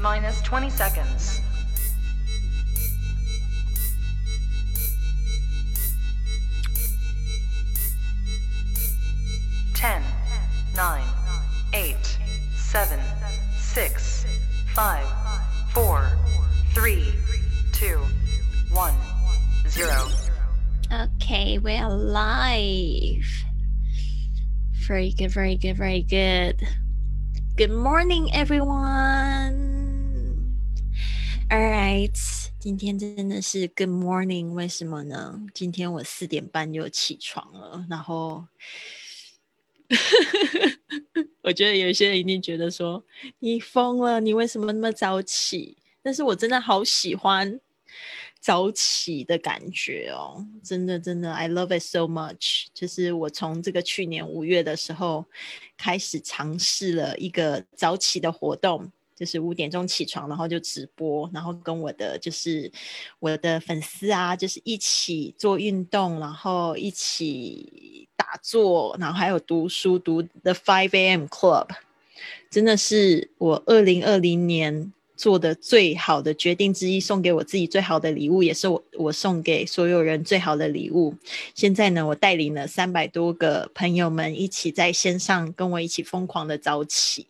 minus 20 seconds. Ten, nine, eight, seven, six, five, four, three, two, one, zero. Okay, we're live. Very good, very good, very good. Good morning, everyone. 今天真的是 Good morning，为什么呢？今天我四点半就起床了，然后 我觉得有些人一定觉得说你疯了，你为什么那么早起？但是我真的好喜欢早起的感觉哦，真的真的，I love it so much。就是我从这个去年五月的时候开始尝试了一个早起的活动，就是五点钟起床，然后就直播，然后跟我的就是我的粉丝啊，就是一起做运动，然后一起打坐，然后还有读书，读 The Five A.M. Club，真的是我二零二零年。做的最好的决定之一，送给我自己最好的礼物，也是我我送给所有人最好的礼物。现在呢，我带领了三百多个朋友们一起在线上跟我一起疯狂的早起，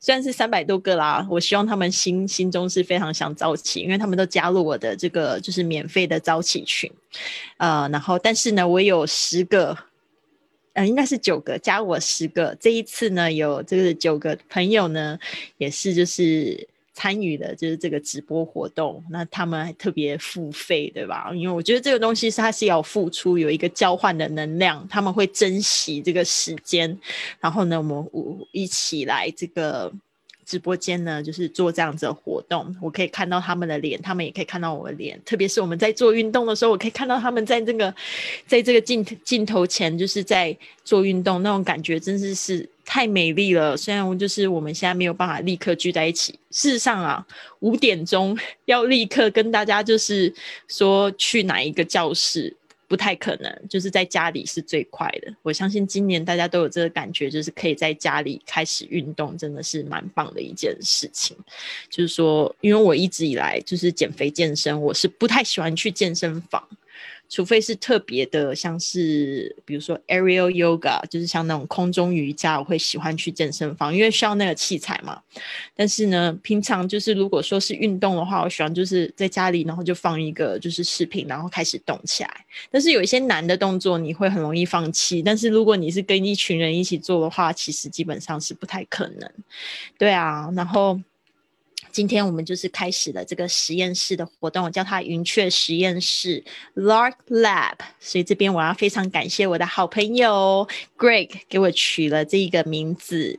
虽然是三百多个啦，我希望他们心心中是非常想早起，因为他们都加入我的这个就是免费的早起群，呃，然后但是呢，我有十个，呃，应该是九个，加我十个，这一次呢，有这个九个朋友呢，也是就是。参与的就是这个直播活动，那他们还特别付费，对吧？因为我觉得这个东西是它是要付出，有一个交换的能量，他们会珍惜这个时间。然后呢，我们我一起来这个直播间呢，就是做这样子的活动。我可以看到他们的脸，他们也可以看到我的脸。特别是我们在做运动的时候，我可以看到他们在这个在这个镜镜头前，就是在做运动，那种感觉真的是。太美丽了，虽然就是我们现在没有办法立刻聚在一起。事实上啊，五点钟 要立刻跟大家就是说去哪一个教室，不太可能。就是在家里是最快的。我相信今年大家都有这个感觉，就是可以在家里开始运动，真的是蛮棒的一件事情。就是说，因为我一直以来就是减肥健身，我是不太喜欢去健身房。除非是特别的，像是比如说 aerial yoga，就是像那种空中瑜伽，我会喜欢去健身房，因为需要那个器材嘛。但是呢，平常就是如果说是运动的话，我喜欢就是在家里，然后就放一个就是视频，然后开始动起来。但是有一些难的动作，你会很容易放弃。但是如果你是跟一群人一起做的话，其实基本上是不太可能。对啊，然后。今天我们就是开始了这个实验室的活动，我叫它云雀实验室 （Lark Lab）。所以这边我要非常感谢我的好朋友 Greg 给我取了这一个名字。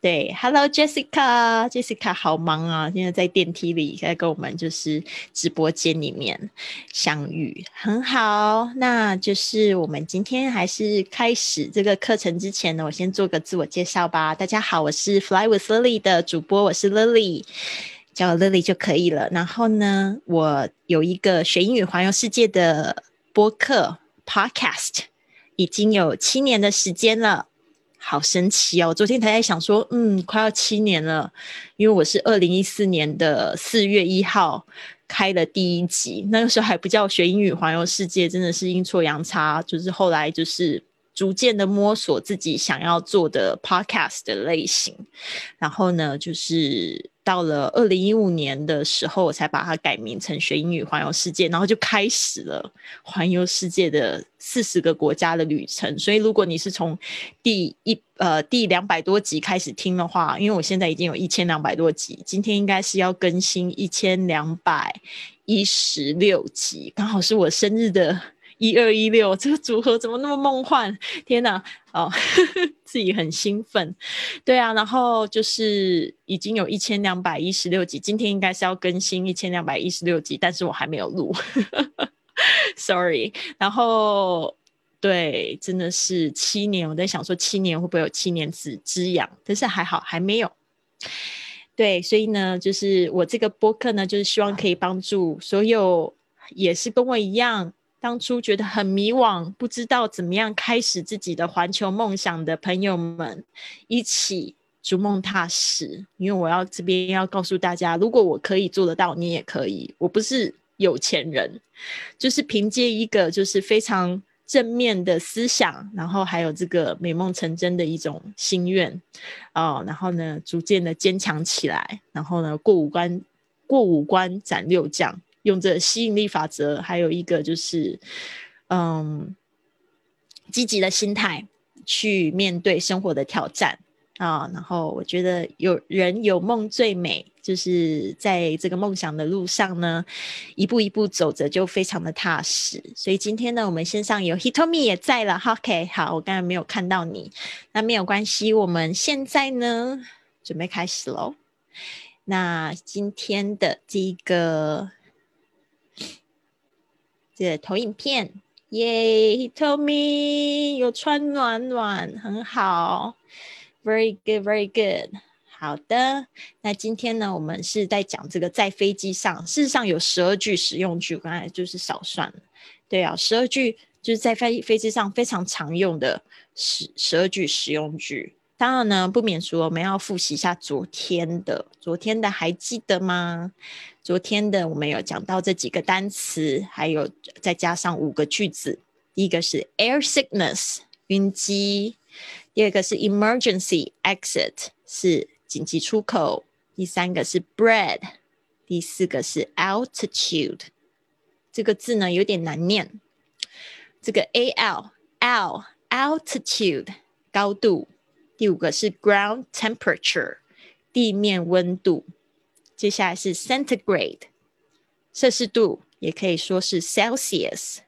对，Hello Jessica，Jessica 好忙啊，现在在电梯里在跟我们就是直播间里面相遇，很好。那就是我们今天还是开始这个课程之前呢，我先做个自我介绍吧。大家好，我是 Fly with Lily 的主播，我是 Lily。叫 Lily 就可以了。然后呢，我有一个学英语环游世界的播客 Podcast，已经有七年的时间了，好神奇哦！我昨天才在想说，嗯，快要七年了，因为我是二零一四年的四月一号开了第一集，那个时候还不叫学英语环游世界，真的是阴错阳差，就是后来就是逐渐的摸索自己想要做的 Podcast 的类型，然后呢，就是。到了二零一五年的时候，我才把它改名成学英语环游世界，然后就开始了环游世界的四十个国家的旅程。所以，如果你是从第一呃第两百多集开始听的话，因为我现在已经有一千两百多集，今天应该是要更新一千两百一十六集，刚好是我生日的。一二一六，这个组合怎么那么梦幻？天哪！哦，自己很兴奋。对啊，然后就是已经有一千两百一十六集，今天应该是要更新一千两百一十六集，但是我还没有录，sorry。然后对，真的是七年，我在想说七年会不会有七年子之养，但是还好还没有。对，所以呢，就是我这个播客呢，就是希望可以帮助所有也是跟我一样。当初觉得很迷惘，不知道怎么样开始自己的环球梦想的朋友们，一起逐梦踏实，因为我要这边要告诉大家，如果我可以做得到，你也可以。我不是有钱人，就是凭借一个就是非常正面的思想，然后还有这个美梦成真的一种心愿哦，然后呢，逐渐的坚强起来，然后呢，过五关过五关斩六将，用这吸引力法则，还有一个就是嗯，积极的心态去面对生活的挑战。啊，然后我觉得有人有梦最美，就是在这个梦想的路上呢，一步一步走着就非常的踏实。所以今天呢，我们线上有 Hitomi 也在了，OK，好，我刚才没有看到你，那没有关系，我们现在呢准备开始喽。那今天的这个这投影片，耶！He told me 有穿暖暖，很好。Very good, very good。好的，那今天呢，我们是在讲这个在飞机上，事实上有十二句实用句，刚才就是少算了。对啊，十二句就是在飞飞机上非常常用的十十二句实用句。当然呢，不免说我们要复习一下昨天的，昨天的还记得吗？昨天的我们有讲到这几个单词，还有再加上五个句子。第一个是 air sickness，晕机。第二个是 emergency exit，是紧急出口。第三个是 bread，第四个是 altitude。这个字呢有点难念，这个 a l l altitude 高度。第五个是 ground temperature 地面温度。接下来是 centigrade 摄氏度，也可以说是 Celsius。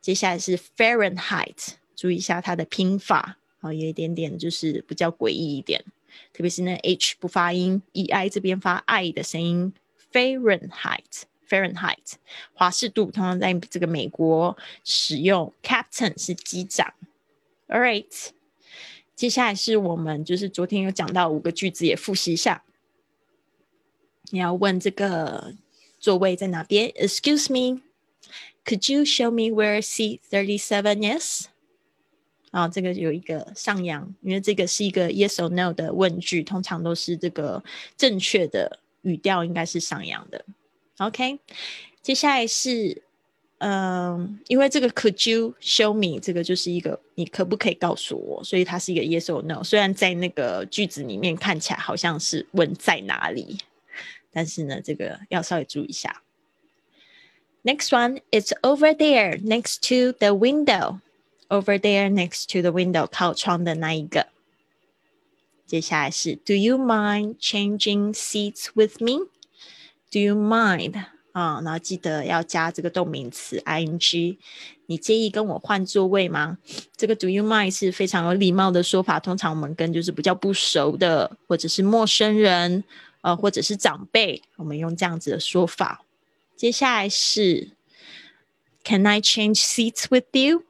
接下来是 Fahrenheit，注意一下它的拼法。好，有一点点就是比较诡异一点，特别是那 H 不发音，E I 这边发 I 的声音。Fahrenheit，Fahrenheit，华氏度通常在这个美国使用。Captain 是机长。All right，接下来是我们就是昨天有讲到五个句子，也复习一下。你要问这个座位在哪边？Excuse me，Could you show me where seat thirty seven is？啊，这个有一个上扬，因为这个是一个 yes or no 的问句，通常都是这个正确的语调应该是上扬的。OK，接下来是，嗯，因为这个 Could you show me 这个就是一个你可不可以告诉我，所以它是一个 yes or no。虽然在那个句子里面看起来好像是问在哪里，但是呢，这个要稍微注意一下。Next one, it's over there next to the window. Over there, next to the window，靠窗的那一个。接下来是 Do you mind changing seats with me? Do you mind 啊？然后记得要加这个动名词 ing。你介意跟我换座位吗？这个 Do you mind 是非常有礼貌的说法。通常我们跟就是比较不熟的，或者是陌生人，呃，或者是长辈，我们用这样子的说法。接下来是 Can I change seats with you?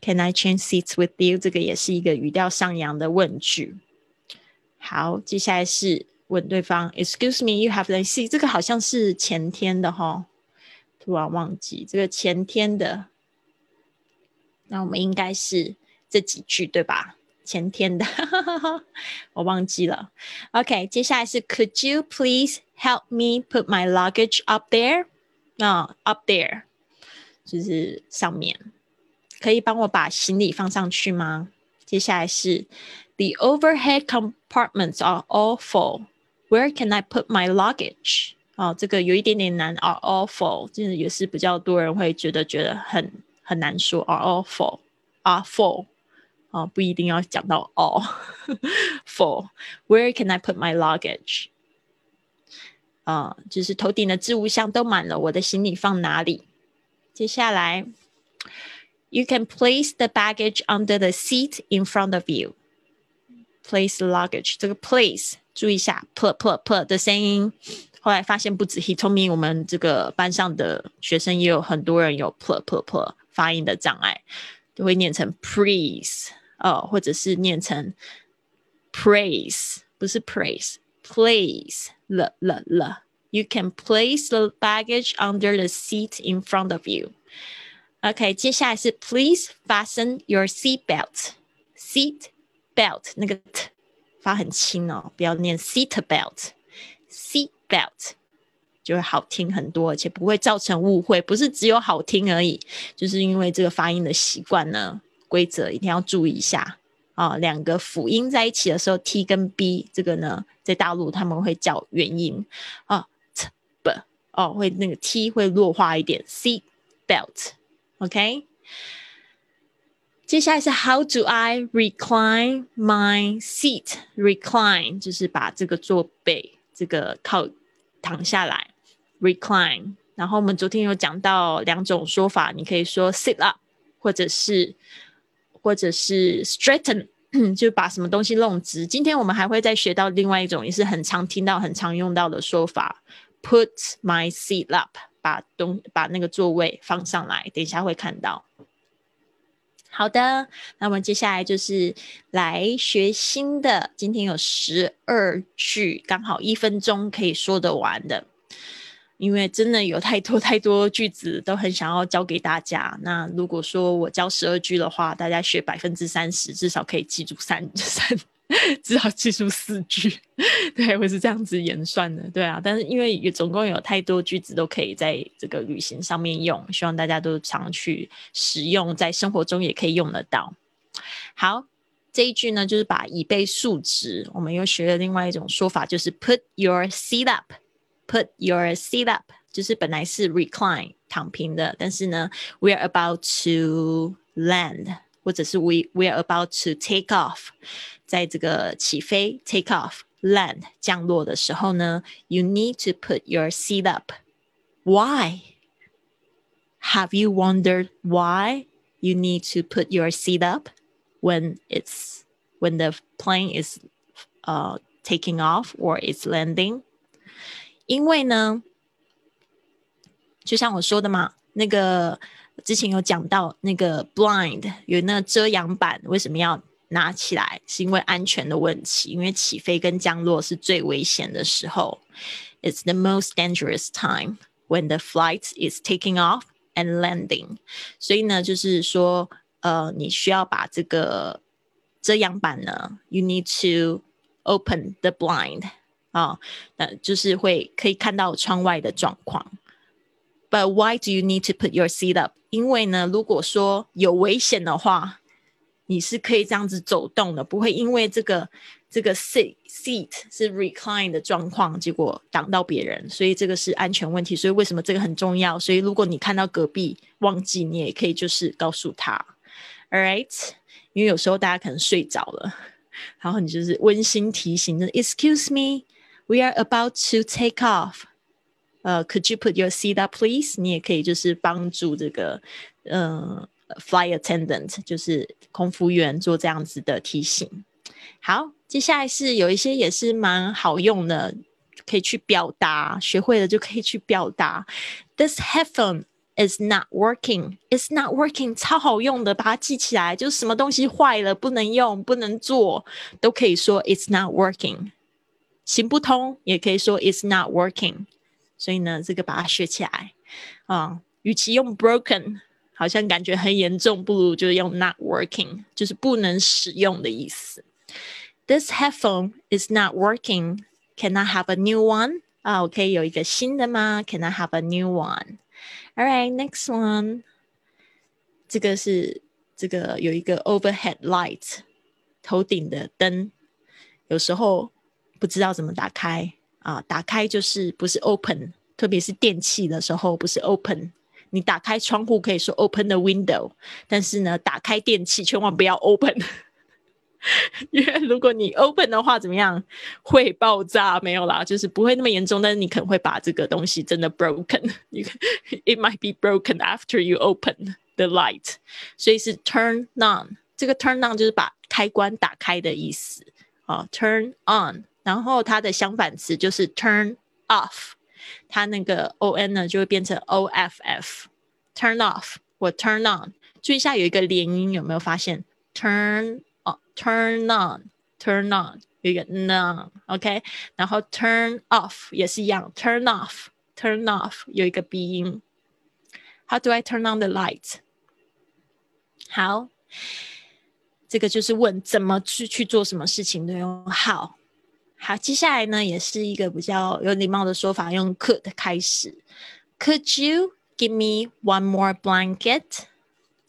Can I change seats with you？这个也是一个语调上扬的问句。好，接下来是问对方：Excuse me, you have a seat？这个好像是前天的哈，突然忘记这个前天的。那我们应该是这几句对吧？前天的，我忘记了。OK，接下来是 Could you please help me put my luggage up there？啊，up there 就是上面。可以帮我把行李放上去吗？接下来是 The overhead compartments are all full. Where can I put my luggage？哦，这个有一点点难。Are all full，这也是比较多人会觉得觉得很很难说。Are all full? Are full？哦，不一定要讲到 all full。Where can I put my luggage？啊，就是头顶的置物箱都满了，我的行李放哪里？接下来。You can place the baggage under the seat in front of you. Place the luggage. 这个 place 注意一下，put put put 的声音。后来发现不止 he told me，我们这个班上的学生也有很多人有 put put put 发音的障碍，都会念成 please 哦，或者是念成 praise，不是 praise，place 了了了。You can place the baggage under the seat in front of you. OK，接下来是 Please fasten your seat belt。seat belt 那个 t 发很轻哦，不要念 seat belt，seat belt 就会好听很多，而且不会造成误会。不是只有好听而已，就是因为这个发音的习惯呢，规则一定要注意一下啊。两个辅音在一起的时候，t 跟 b 这个呢，在大陆他们会叫元音啊，t b 哦，会那个 t 会弱化一点，seat belt，OK。接下来是 How do I recline my seat? Recline 就是把这个坐背这个靠躺下来，recline。然后我们昨天有讲到两种说法，你可以说 sit up，或者是或者是 straighten，就把什么东西弄直。今天我们还会再学到另外一种，也是很常听到、很常用到的说法，put my seat up，把东把那个座位放上来。等一下会看到。好的，那我们接下来就是来学新的。今天有十二句，刚好一分钟可以说得完的。因为真的有太多太多句子都很想要教给大家。那如果说我教十二句的话，大家学百分之三十，至少可以记住三 三。只好记住四句，对，我是这样子演算的，对啊。但是因为有总共有太多句子都可以在这个旅行上面用，希望大家都常去使用，在生活中也可以用得到。好，这一句呢，就是把椅背竖直。我们又学了另外一种说法，就是 put your seat up，put your seat up，就是本来是 recline 躺平的，但是呢，we are about to land，或者是 we we are about to take off。在这个起飞 take off land 降落的时候呢，you need to put your seat up. Why? Have you wondered why you need to put your seat up when it's when the plane is uh taking off or it's landing? 因为呢，就像我说的嘛，那个 之前有讲到那个 blind 有那遮阳板，为什么要拿起来是因为安全的问题，因为起飞跟降落是最危险的时候。It's the most dangerous time when the flight is taking off and landing。所以呢，就是说，呃，你需要把这个遮阳板呢，you need to open the blind 啊，那就是会可以看到窗外的状况。But why do you need to put your seat up？因为呢，如果说有危险的话。你是可以这样子走动的，不会因为这个这个 seat seat 是 recline 的状况，结果挡到别人，所以这个是安全问题。所以为什么这个很重要？所以如果你看到隔壁忘记，你也可以就是告诉他，all right？因为有时候大家可能睡着了，然后你就是温馨提醒，excuse me，we are about to take off。呃，could you put your seat up please？你也可以就是帮助这个，嗯。Fly attendant 就是空服员做这样子的提醒。好，接下来是有一些也是蛮好用的，可以去表达，学会了就可以去表达。This headphone is not working. It's not working，超好用的，把它记起来。就是什么东西坏了，不能用，不能做，都可以说 It's not working。行不通，也可以说 It's not working。所以呢，这个把它学起来啊。与其用 broken。好像感觉很严重，不如就是用 not working，就是不能使用的意思。This headphone is not working. Can I have a new one? 啊，我可以有一个新的吗？Can I have a new one? All right, next one. 这个是这个有一个 overhead light，头顶的灯，有时候不知道怎么打开啊，打开就是不是 open，特别是电器的时候不是 open。你打开窗户可以说 open the window，但是呢，打开电器千万不要 open，因为如果你 open 的话，怎么样会爆炸？没有啦，就是不会那么严重，但是你可能会把这个东西真的 broken。你 it might be broken after you open the light，所以是 turn on。这个 turn on 就是把开关打开的意思啊，turn on。然后它的相反词就是 turn off。它那个 o n 呢就会变成 o f f，turn off 或 turn on。注意一下有一个连音，有没有发现？turn on，turn on，turn on 有一个 n，OK。然后 turn off 也是一样，turn off，turn off 有一个鼻音。How do I turn on the light？好，这个就是问怎么去去做什么事情都用 how。好，接下来呢也是一个比较有礼貌的说法，用 could 开始。Could you give me one more blanket?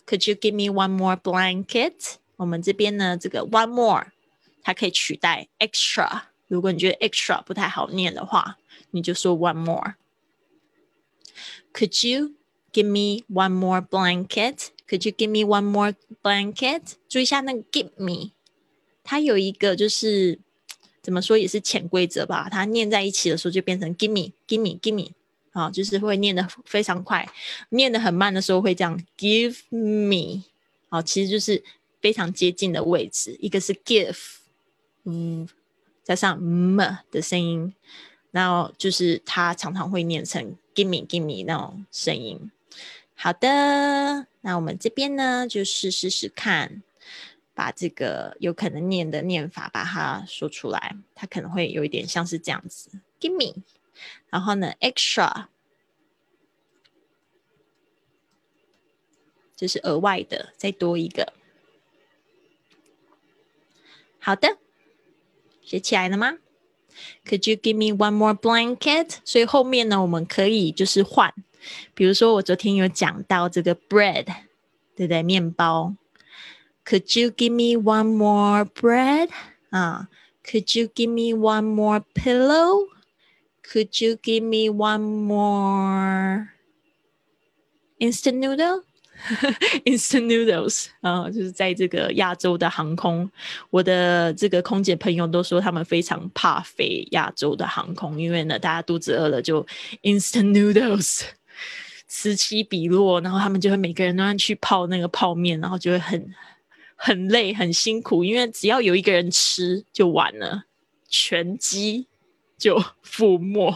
Could you give me one more blanket? 我们这边呢，这个 one more 它可以取代 extra。如果你觉得 extra 不太好念的话，你就说 one more。Could you give me one more blanket? Could you give me one more blanket? 注意一下那个 give me，它有一个就是 怎么说也是潜规则吧。它念在一起的时候就变成 give me, give me, give me，啊，就是会念的非常快。念的很慢的时候会这样 give me，啊，其实就是非常接近的位置。一个是 give，嗯，加上 m 的声音，然后就是它常常会念成 give me, give me 那种声音。好的，那我们这边呢，就是试试看，把这个有可能念的念法把它说出来。它可能会有一点像是这样子，give me，然后呢，extra，就是额外的，再多一个。好的，学起来了吗？Could you give me one more blanket？所以后面呢，我们可以就是换。比如说，我昨天有讲到这个 bread，对不对？面包。Could you give me one more bread？啊，Could you give me one more pillow？Could you give me one more instant noodle？instant noodles 啊，就是在这个亚洲的航空，我的这个空姐朋友都说他们非常怕飞亚洲的航空，因为呢，大家肚子饿了就 instant noodles。此起彼落，然后他们就会每个人都要去泡那个泡面，然后就会很 很累、很辛苦，因为只要有一个人吃就完了，全机就覆没，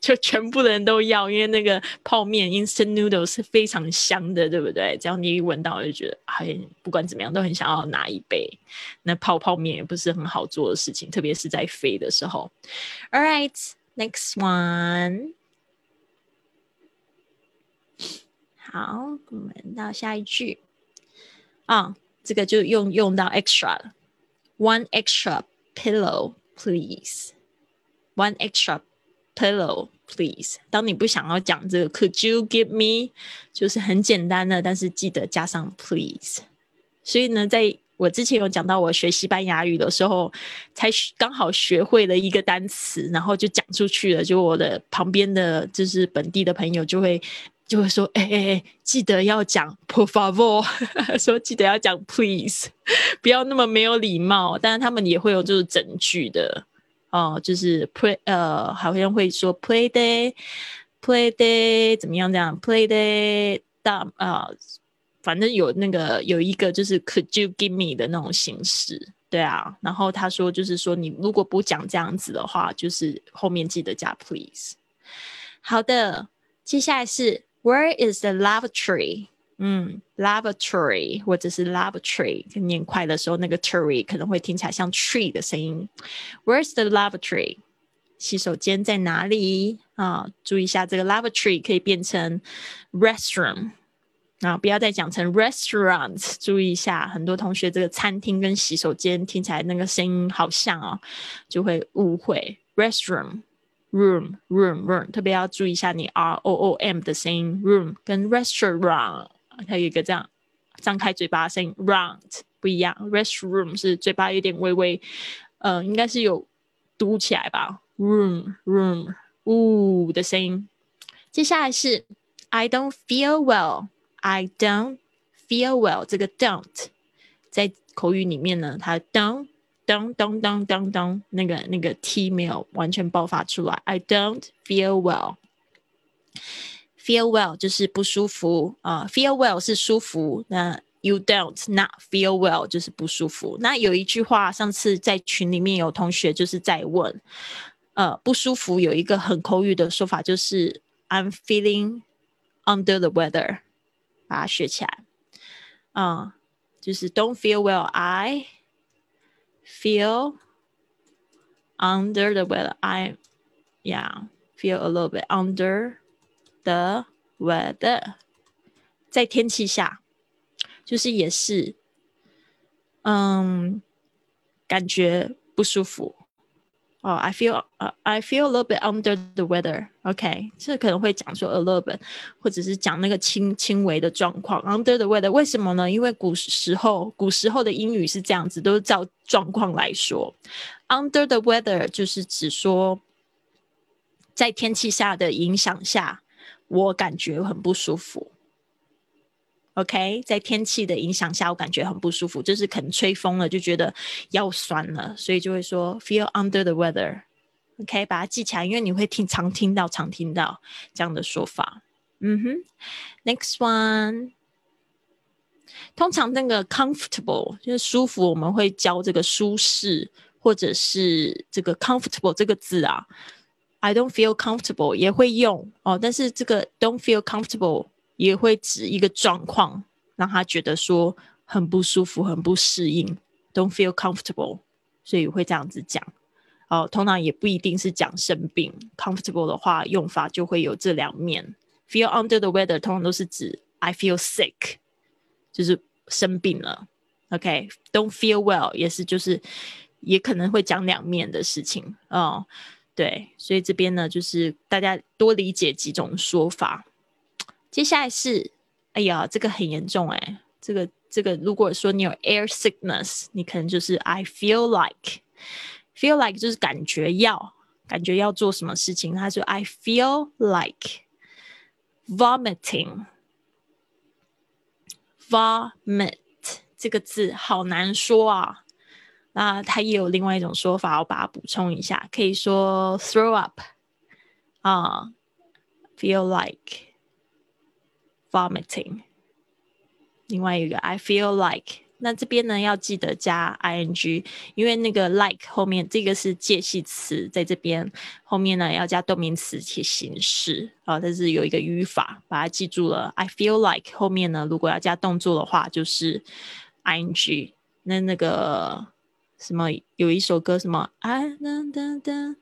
就全部的人都要，因为那个泡面 instant noodle 是非常香的，对不对？只要你一闻到，就觉得哎，不管怎么样都很想要拿一杯。那泡泡面也不是很好做的事情，特别是在飞的时候。All right, next one. 好，我们到下一句啊，这个就用用到 extra，one extra pillow, please. One extra pillow, please. 当你不想要讲这个，Could you give me？就是很简单的，但是记得加上 please。所以呢，在我之前有讲到我学西班牙语的时候，才刚好学会了一个单词，然后就讲出去了。就我的旁边的就是本地的朋友就会。就会说，哎哎哎，记得要讲 por favor，说记得要讲 please，不要那么没有礼貌。但是他们也会有就是整句的哦，就是 play 呃，好像会说 play day，play day 怎么样这样？play day 大啊，反正有那个有一个就是 could you give me 的那种形式，对啊。然后他说就是说你如果不讲这样子的话，就是后面记得加 please。好的，接下来是。Where is the lavatory？嗯，lavatory 或者是 lavatory，念快的时候，那个 tree 可能会听起来像 tree 的声音。Where's the lavatory？洗手间在哪里啊？注意一下，这个 lavatory 可以变成 restroom 啊，不要再讲成 restaurant。注意一下，很多同学这个餐厅跟洗手间听起来那个声音好像哦，就会误会 restroom。Room room room，特别要注意一下你 r o o m 的声音，room 跟 restaurant 它有一个这样张开嘴巴的声音，round 不一样，restroom 是嘴巴有点微微，呃，应该是有嘟起来吧，room room 呜的声音。接下来是 I don't feel well，I don't feel well，这个 don't 在口语里面呢，它 don't。当当当当当，那个那个 T 没有完全爆发出来。I don't feel well. Feel well 就是不舒服啊。Feel well 是舒服，那 You don't not feel well 就是不舒服。那有一句话，上次在群里面有同学就是在问，呃，不舒服有一个很口语的说法，就是 I'm feeling under the weather，把它学起来。啊，就是 Don't feel well. I feel under the weather. I, yeah, feel a little bit under the weather. 在天气下，就是也是， 嗯，感觉不舒服。 哦、i feel 呃、I feel a little bit under the weather. OK，这可能会讲说 a little bit，或者是讲那个轻轻微的状况 under the weather。为什么呢？因为古时候古时候的英语是这样子，都是照状况来说。under the weather 就是指说，在天气下的影响下，我感觉很不舒服。OK，在天气的影响下，我感觉很不舒服，就是可能吹风了，就觉得腰酸了，所以就会说 feel under the weather。OK，把它记起来，因为你会听常听到常听到这样的说法。嗯哼，Next one，通常那个 comfortable 就是舒服，我们会教这个舒适或者是这个 comfortable 这个字啊。I don't feel comfortable 也会用哦，但是这个 don't feel comfortable。也会指一个状况，让他觉得说很不舒服、很不适应，don't feel comfortable，所以会这样子讲。哦，通常也不一定是讲生病，comfortable 的话用法就会有这两面。feel under the weather 通常都是指 I feel sick，就是生病了。OK，don't feel well 也是就是也可能会讲两面的事情。哦，对，所以这边呢就是大家多理解几种说法。接下来是，哎呀，这个很严重哎，这个这个，如果说你有 air sickness，你可能就是 I feel like，feel like 就是感觉要，感觉要做什么事情，他说 I feel like vomiting，vomit 这个字好难说啊，那它也有另外一种说法，我把它补充一下，可以说 throw up，啊，feel like。vomiting。另外一个，I feel like。那这边呢要记得加 ing，因为那个 like 后面这个是介系词，在这边后面呢要加动名词且形式啊，这是有一个语法，把它记住了。I feel like 后面呢如果要加动作的话就是 ing。那那个什么有一首歌什么啊噔噔噔。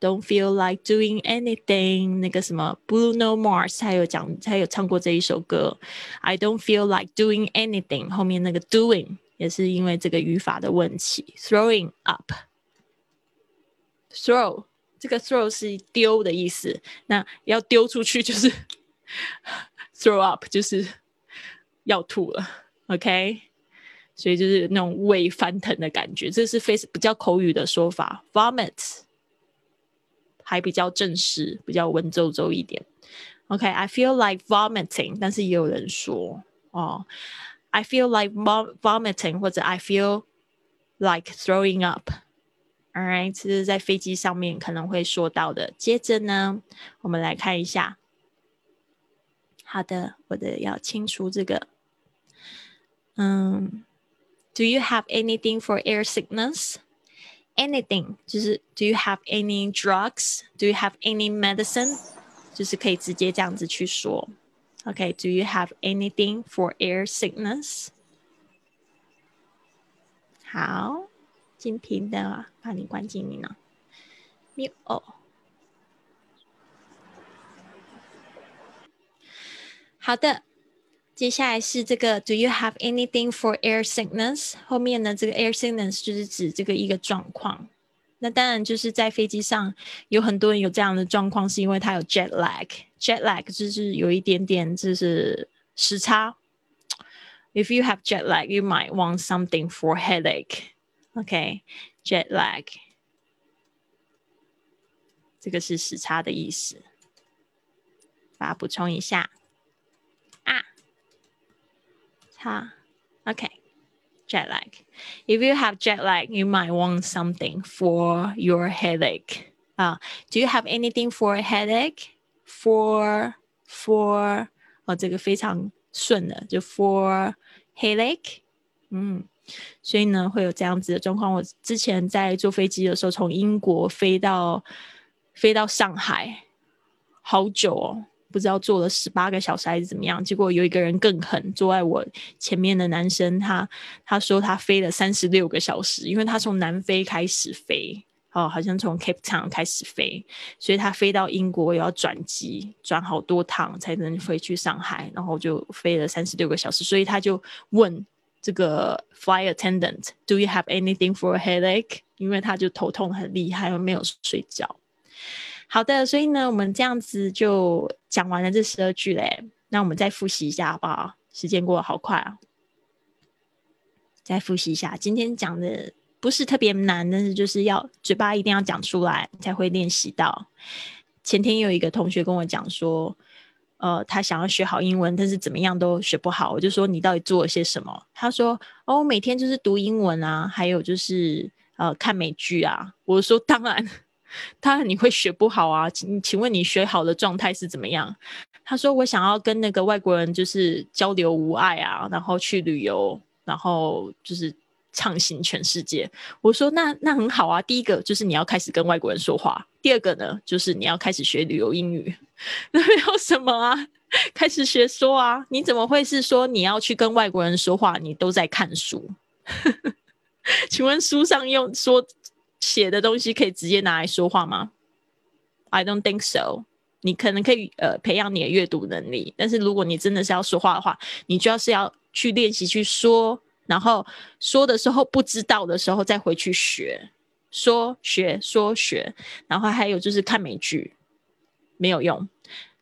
Don't feel like doing anything。那个什么，Bruno Mars，他有讲，他有唱过这一首歌。I don't feel like doing anything。后面那个 doing 也是因为这个语法的问题。Throwing up，throw 这个 throw 是丢的意思，那要丢出去就是 throw up，就是要吐了。OK，所以就是那种胃翻腾的感觉，这是非比较口语的说法。Vomit。还比较正式，比较文绉绉一点。OK，I、okay, feel like vomiting，但是也有人说哦，I feel like vomiting，或者 I feel like throwing up。Alright，这是在飞机上面可能会说到的。接着呢，我们来看一下。好的，我的要清除这个。嗯，Do you have anything for air sickness？anything 就是 Do you have any drugs? Do you have any medicine? 就是可以直接这样子去说。Okay, do you have anything for air sickness? 好，金屏的把你关静音了。mute 哦。好的， 接下来是这个，Do you have anything for air sickness？后面呢，这个 air sickness 就是指这个一个状况。那当然就是在飞机上有很多人有这样的状况，是因为他有 jet lag。jet lag 就是有一点点就是时差。If you have jet lag, you might want something for headache. OK, jet lag，这个是时差的意思。把它补充一下。Huh. Okay. Jet lag. If you have jet lag, you might want something for your headache. Uh, do you have anything for a headache? For for 哦，这个非常顺的，就 for headache。嗯，所以呢会有这样子的状况。我之前在坐飞机的时候，从英国飞到飞到上海，好久哦。 不知道坐了十八个小时还是怎么样，结果有一个人更狠，坐在我前面的男生，他他说他飞了三十六个小时，因为他从南非开始飞，哦，好像从 Cape Town 开始飞，所以他飞到英国也要转机，转好多趟才能回去上海，然后就飞了三十六个小时，所以他就问这个 flight attendant，Do you have anything for a headache？因为他就头痛很厉害，又没有睡觉。好的，所以呢，我们这样子就讲完了这十二句嘞。那我们再复习一下好不好？时间过得好快啊！再复习一下，今天讲的不是特别难，但是就是要嘴巴一定要讲出来，才会练习到。前天有一个同学跟我讲说。呃，他想要学好英文，但是怎么样都学不好。我就说你到底做了些什么？他说哦，每天就是读英文啊，还有就是呃看美剧啊。我说当然，他你会学不好啊。请请问你学好的状态是怎么样？他说我想要跟那个外国人就是交流无碍啊，然后去旅游，然后就是畅行全世界。我说那那很好啊。第一个就是你要开始跟外国人说话，第二个呢就是你要开始学旅游英语。那有什么啊？开始学说啊？你怎么会是说你要去跟外国人说话？你都在看书？请问书上用说写的东西可以直接拿来说话吗？I don't think so。你可能可以呃培养你的阅读能力，但是如果你真的是要说话的话，你就要是要去练习去说，然后说的时候不知道的时候再回去学说学说学，然后还有就是看美剧。没有用，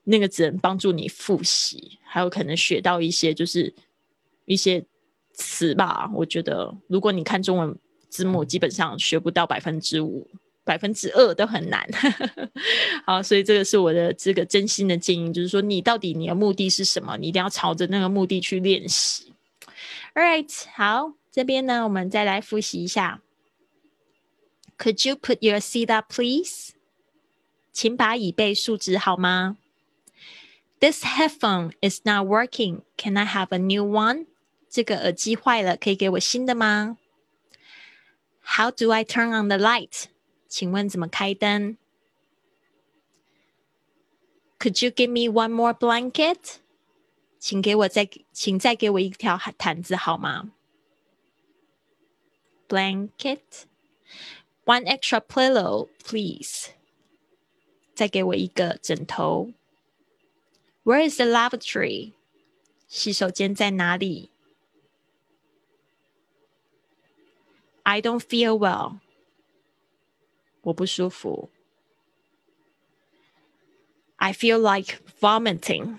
那个只能帮助你复习，还有可能学到一些就是一些词吧。我觉得，如果你看中文字幕，基本上学不到百分之五、百分之二都很难。好，所以这个是我的这个真心的建议，就是说，你到底你的目的是什么？你一定要朝着那个目的去练习。All right，好，这边呢，我们再来复习一下。Could you put your seat up, please? 请把椅背竖直好吗？This headphone is not working. Can I have a new one? 这个耳机坏了，可以给我新的吗 ？How do I turn on the light? 请问怎么开灯？Could you give me one more blanket? 请给我再，请再给我一条毯子好吗？Blanket. One extra pillow, please. 再给我一个枕头。Where is the lavatory？洗手间在哪里 ？I don't feel well。我不舒服。I feel like vomiting。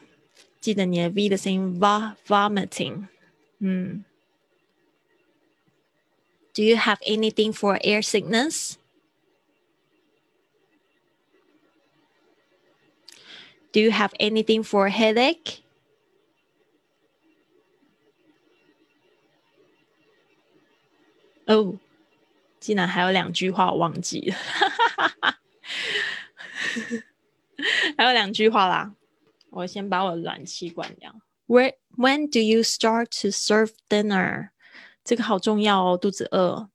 记得你的 V 的声音，va vomiting。嗯。Do you have anything for air sickness？Do you have anything for a headache? 哦，竟然还有两句话我忘记了，还有两句话啦。我先把我暖气关掉。Where when do you start to serve dinner？这个好重要哦，肚子饿。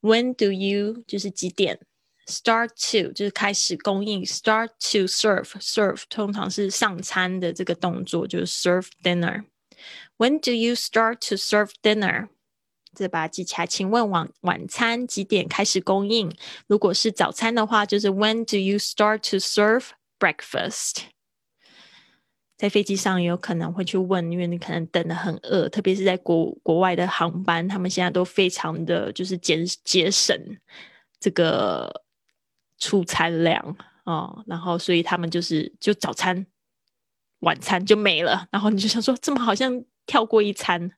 When do you 就是几点？Start to 就是开始供应，Start to serve，serve 通常是上餐的这个动作，就是 serve dinner。When do you start to serve dinner？这把它记起来。请问晚晚餐几点开始供应？如果是早餐的话，就是 When do you start to serve breakfast？在飞机上有可能会去问，因为你可能等的很饿，特别是在国国外的航班，他们现在都非常的就是节节省这个。出餐量哦，然后所以他们就是就早餐、晚餐就没了，然后你就想说，这么好像跳过一餐，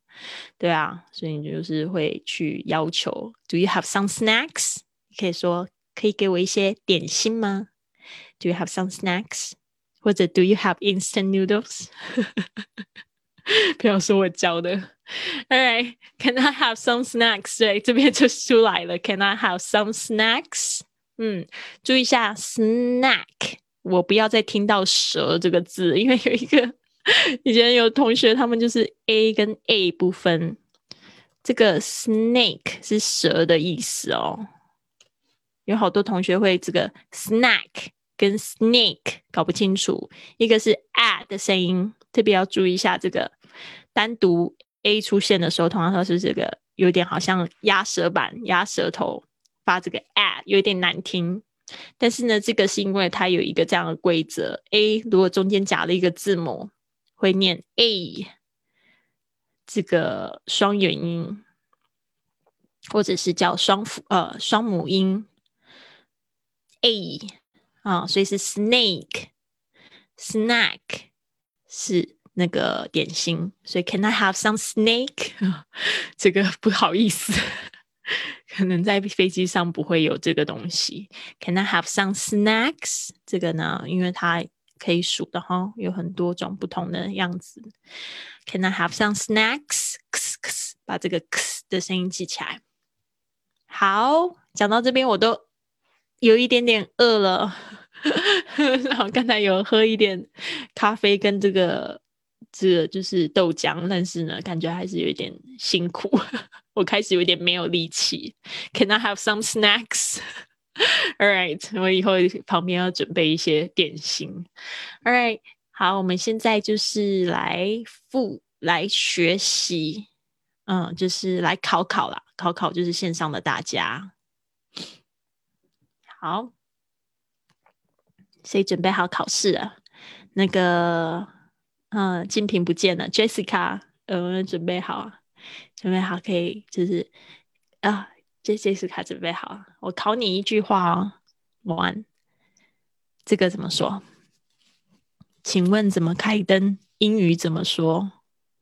对啊，所以你就是会去要求，Do you have some snacks？可以说可以给我一些点心吗？Do you have some snacks？或者 Do you have instant noodles？不要说我教的，All right，Can I have some snacks？对，这边就出来了，Can I have some snacks？嗯，注意一下 snack，我不要再听到蛇这个字，因为有一个 以前有同学，他们就是 a 跟 a 不分，这个 snake 是蛇的意思哦。有好多同学会这个 snack 跟 snake 搞不清楚，一个是 a 的声音，特别要注意一下这个单独 a 出现的时候，通常都是这个有点好像压舌板、压舌头。发这个 a 有点难听，但是呢，这个是因为它有一个这样的规则：a 如果中间夹了一个字母，会念 a，这个双元音，或者是叫双辅呃双母音 a 啊，所以是 snake，snack 是那个点心，所以 Can I have some snake？这个不好意思，可能在飞机上不会有这个东西。Can I have some snacks？这个呢，因为它可以数的哈，有很多种不同的样子。Can I have some snacks？把这个的声音记起来。好，讲到这边我都有一点点饿了。然后刚才有喝一点咖啡跟这个这个就是豆浆，但是呢，感觉还是有一点辛苦。我开始有点没有力气。Can I have some snacks？All right，我以后旁边要准备一些点心。All right，好，我们现在就是来复来学习，嗯，就是来考考啦，考考就是线上的大家。好，谁准备好考试了？那个，嗯，金瓶不见了，Jessica，呃，准备好，准备好可以，就是啊。这这次卡准备好，我考你一句话哦。One，这个怎么说？请问怎么开灯？英语怎么说？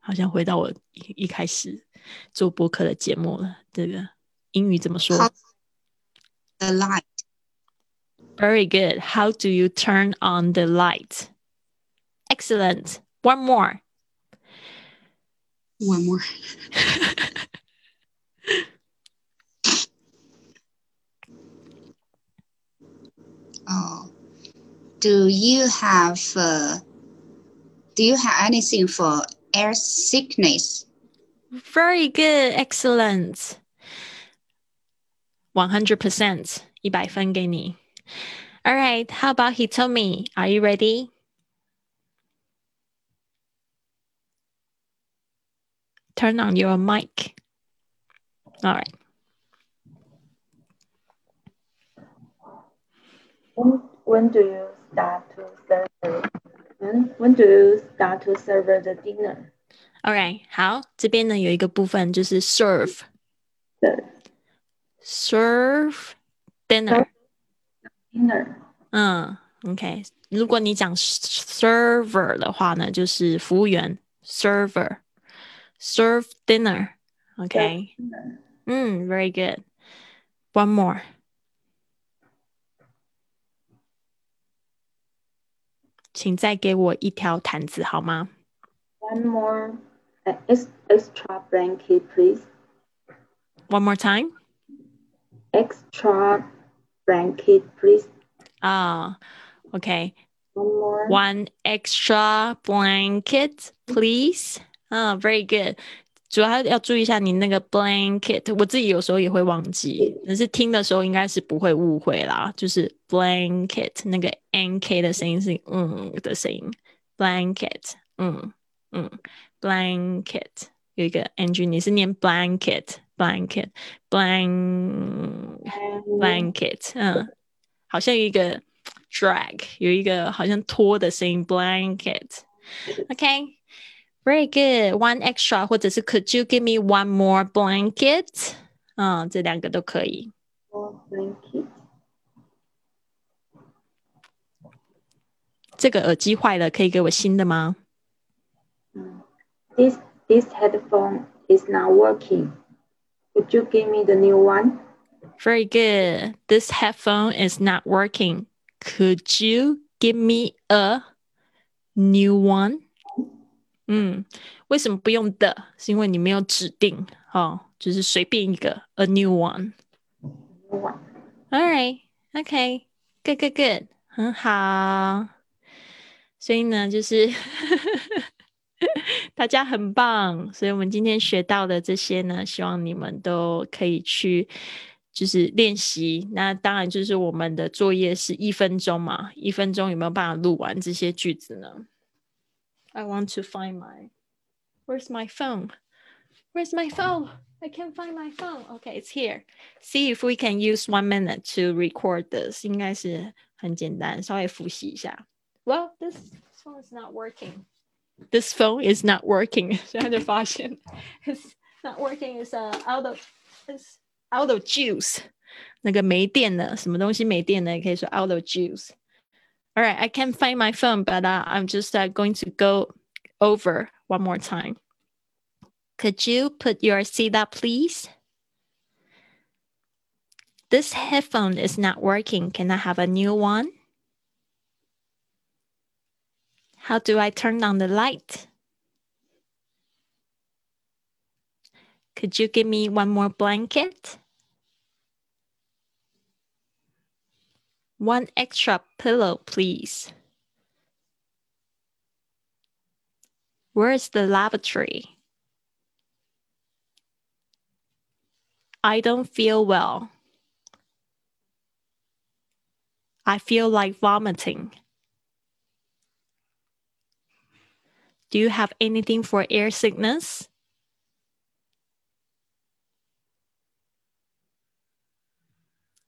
好像回到我一一开始做播客的节目了。这个英语怎么说？The light. Very good. How do you turn on the light? Excellent. One more. One more. Oh, do you have uh, do you have anything for air sickness? Very good, excellent. One hundred percent，一百分给你。All right, how about Hitomi? Are you ready? Turn on your mic. All right. When, when do you start to serve? When, when do you start to serve the dinner? Alright，好，这边呢有一个部分就是 serve。对。serve dinner。dinner。嗯，OK。如果你讲 server 的话呢，就是服务员 server。serve dinner。OK。嗯，very good。One more。 请再给我一条毯子好吗？One more extra blanket, please. One more time. Extra blanket, please. 啊、uh,，OK. One more. One extra blanket, please. 啊、uh,，Very good. 主要要注意一下你那个 blanket，我自己有时候也会忘记，但是听的时候应该是不会误会啦。就是 blanket 那个 n k 的声音是嗯的声音，blanket，嗯嗯，blanket 有一个 n g，你是念 blanket，blanket，blank，blanket，嗯，好像有一个 drag，有一个好像拖的声音，blanket，OK。Very good. One extra，或者是 Could you give me one more blanket？嗯，这两个都可以。More blanket。这个耳机坏了，可以给我新的吗？This this headphone is not working. Could you give me the new one? Very good. This headphone is not working. Could you give me a new one? 嗯，为什么不用的？是因为你没有指定，哦，就是随便一个，a new one。All right, OK, good, good, good，很好。所以呢，就是 大家很棒。所以我们今天学到的这些呢，希望你们都可以去就是练习。那当然，就是我们的作业是一分钟嘛，一分钟有没有办法录完这些句子呢 ？I want to find my. Where's my phone? Where's my phone? I can't find my phone. Okay, it's here. See if we can use one minute to record this. 应该是很简单，稍微复习一下。Well, this phone is not working. this phone is not working，所以他就发现 it's not working is uh, out of is out of juice，那个没电了，什么东西没电了，也可以说 out of juice。 All right, I can't find my phone, but uh, I'm just uh, going to go over one more time. Could you put your seat up, please? This headphone is not working. Can I have a new one? How do I turn on the light? Could you give me one more blanket? One extra pillow, please. Where's the lavatory? I don't feel well. I feel like vomiting. Do you have anything for air sickness?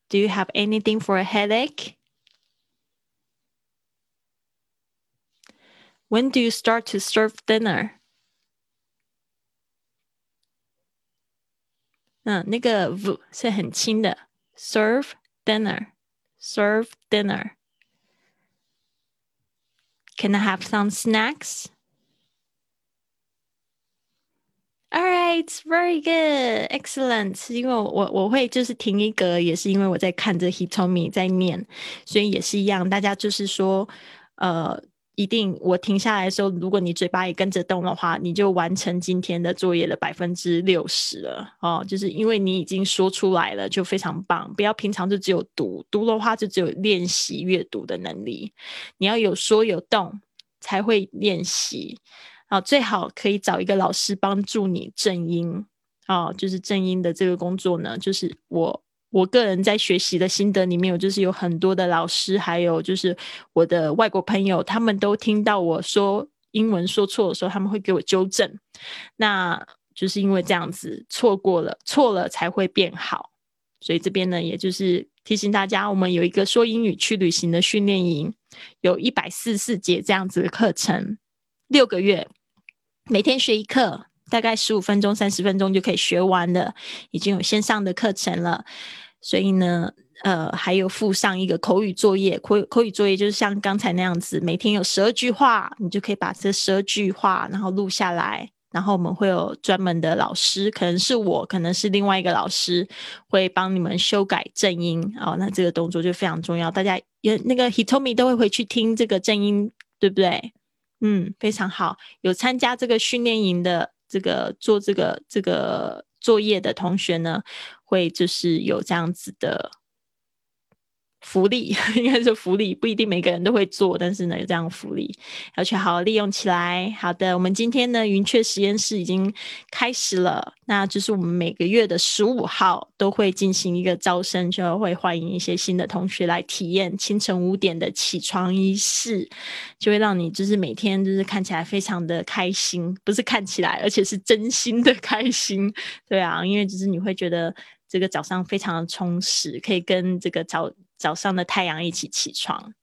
Do you have anything for a headache? When do you start to serve dinner? 嗯，那个 v 是很轻的，serve dinner, serve dinner. Can I have some snacks? All right, very good, excellent. 因为我我会就是停一格，也是因为我在看着 He told me 在念，所以也是一样。大家就是说，呃，一定我停下来的时候，如果你嘴巴也跟着动的话，你就完成今天的作业的百分之六十了哦。就是因为你已经说出来了，就非常棒。不要平常就只有读，读的话就只有练习阅读的能力。你要有说有动，才会练习。啊，最好可以找一个老师帮助你正音啊，就是正音的这个工作呢，就是我我个人在学习的心得里面有，就是有很多的老师，还有就是我的外国朋友，他们都听到我说英文说错的时候，他们会给我纠正，那就是因为这样子错过了，错了才会变好，所以这边呢，也就是提醒大家，我们有一个说英语去旅行的训练营，有一百四十四节这样子的课程，六个月。每天学一课，大概十五分钟、三十分钟就可以学完了。已经有线上的课程了，所以呢，呃，还有附上一个口语作业。口口语作业就是像刚才那样子，每天有十二句话，你就可以把这十二句话然后录下来。然后我们会有专门的老师，可能是我，可能是另外一个老师，会帮你们修改正音。哦，那这个动作就非常重要，大家也那个 Hitomi 都会回去听这个正音，对不对？嗯，非常好。有参加这个训练营的这个做这个这个作业的同学呢，会就是有这样子的。福利 应该是福利，不一定每个人都会做，但是呢有这样福利，要去好好利用起来。好的，我们今天呢云雀实验室已经开始了，那就是我们每个月的十五号都会进行一个招生，就会欢迎一些新的同学来体验清晨五点的起床仪式，就会让你就是每天就是看起来非常的开心，不是看起来，而且是真心的开心。对啊，因为就是你会觉得这个早上非常的充实，可以跟这个早。早上的太阳一起起床，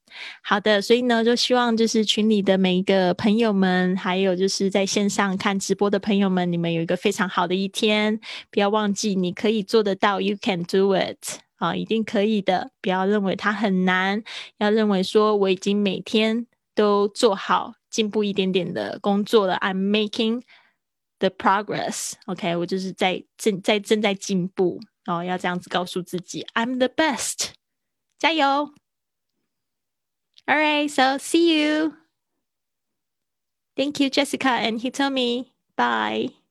好的，所以呢，就希望就是群里的每一个朋友们，还有就是在线上看直播的朋友们，你们有一个非常好的一天。不要忘记，你可以做得到，You can do it，啊，一定可以的。不要认为它很难，要认为说我已经每天都做好进步一点点的工作了。I'm making the progress，OK，我就是在正在正在进步哦，要这样子告诉自己，I'm the best。加油！All right, so see you. Thank you, Jessica and Hitomi. Bye.